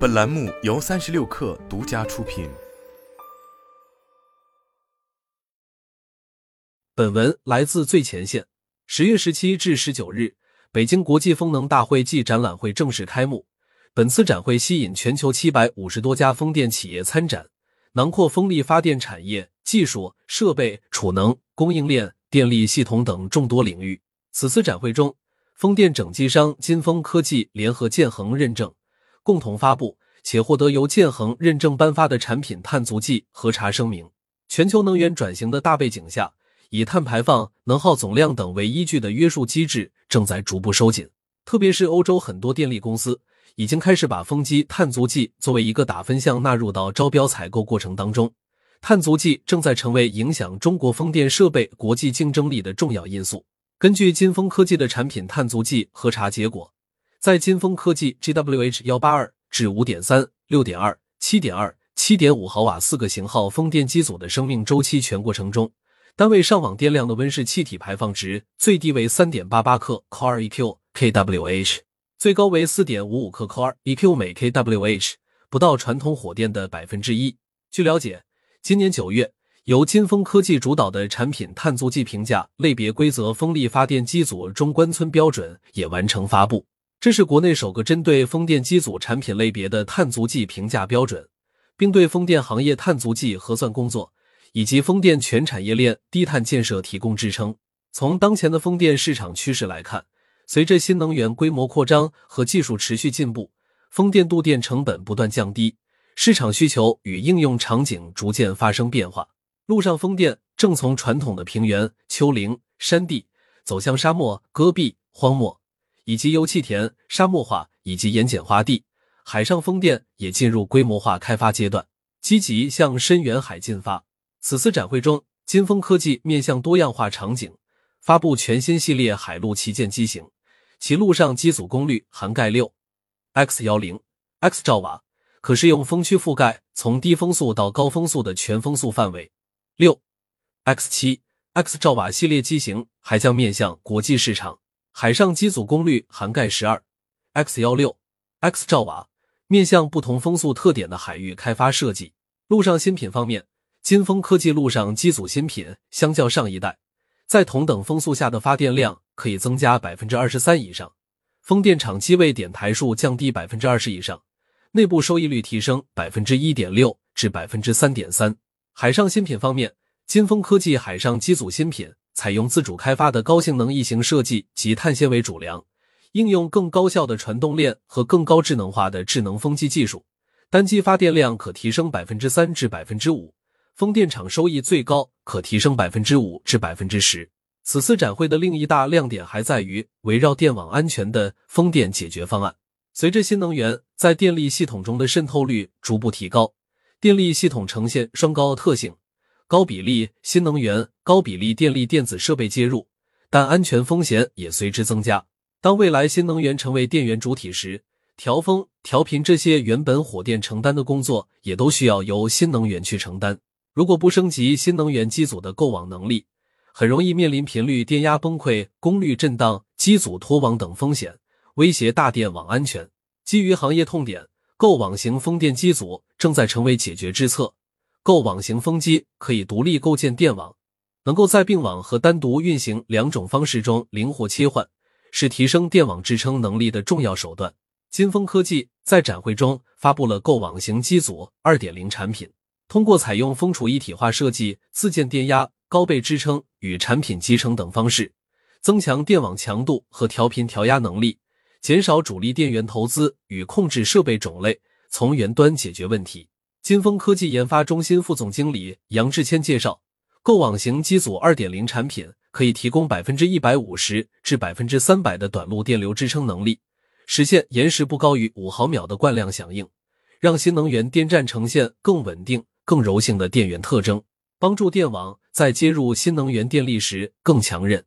本栏目由三十六氪独家出品。本文来自最前线。十月十七至十九日，北京国际风能大会暨展览会正式开幕。本次展会吸引全球七百五十多家风电企业参展，囊括风力发电产业、技术、设备、储能、供应链、电力系统等众多领域。此次展会中，风电整机商金风科技联合建恒认证。共同发布且获得由建恒认证颁发的产品碳足迹核查声明。全球能源转型的大背景下，以碳排放、能耗总量等为依据的约束机制正在逐步收紧。特别是欧洲很多电力公司已经开始把风机碳足迹作为一个打分项纳入到招标采购过程当中。碳足迹正在成为影响中国风电设备国际竞争力的重要因素。根据金风科技的产品碳足迹核查结果。在金风科技 GWH 幺八二至五点三、六点二、七点二、七点五毫瓦四个型号风电机组的生命周期全过程中，单位上网电量的温室气体排放值最低为三点八八克 q/eq kWh，最高为四点五五克 q/eq 每 kWh，不到传统火电的百分之一。据了解，今年九月，由金风科技主导的产品碳足迹评价类别规则风力发电机组中关村标准也完成发布。这是国内首个针对风电机组产品类别的碳足迹评价标准，并对风电行业碳足迹核算工作以及风电全产业链低碳建设提供支撑。从当前的风电市场趋势来看，随着新能源规模扩张和技术持续进步，风电度电成本不断降低，市场需求与应用场景逐渐发生变化。陆上风电正从传统的平原、丘陵、山地走向沙漠、戈壁、荒漠。以及油气田、沙漠化以及盐碱化地，海上风电也进入规模化开发阶段，积极向深远海进发。此次展会中，金风科技面向多样化场景，发布全新系列海陆旗舰机型，其陆上机组功率涵盖六 x 幺零 x 兆瓦，可适用风区覆盖从低风速到高风速的全风速范围。六 x 七 x 兆瓦系列机型还将面向国际市场。海上机组功率涵盖十二 x 幺六 x 兆瓦，面向不同风速特点的海域开发设计。陆上新品方面，金风科技陆上机组新品相较上一代，在同等风速下的发电量可以增加百分之二十三以上，风电场机位点台数降低百分之二十以上，内部收益率提升百分之一点六至百分之三点三。海上新品方面，金风科技海上机组新品。采用自主开发的高性能异形设计及碳纤维主梁，应用更高效的传动链和更高智能化的智能风机技术，单机发电量可提升百分之三至百分之五，风电场收益最高可提升百分之五至百分之十。此次展会的另一大亮点还在于围绕电网安全的风电解决方案。随着新能源在电力系统中的渗透率逐步提高，电力系统呈现双高特性。高比例新能源、高比例电力电子设备接入，但安全风险也随之增加。当未来新能源成为电源主体时，调峰、调频这些原本火电承担的工作，也都需要由新能源去承担。如果不升级新能源机组的构网能力，很容易面临频率电压崩溃、功率震荡、机组脱网等风险，威胁大电网安全。基于行业痛点，构网型风电机组正在成为解决之策。构网型风机可以独立构建电网，能够在并网和单独运行两种方式中灵活切换，是提升电网支撑能力的重要手段。金风科技在展会中发布了构网型机组二点零产品，通过采用风储一体化设计、自建电压、高倍支撑与产品集成等方式，增强电网强度和调频调压能力，减少主力电源投资与控制设备种类，从源端解决问题。金风科技研发中心副总经理杨志谦介绍，构网型机组二点零产品可以提供百分之一百五十至百分之三百的短路电流支撑能力，实现延时不高于五毫秒的惯量响应，让新能源电站呈现更稳定、更柔性的电源特征，帮助电网在接入新能源电力时更强韧。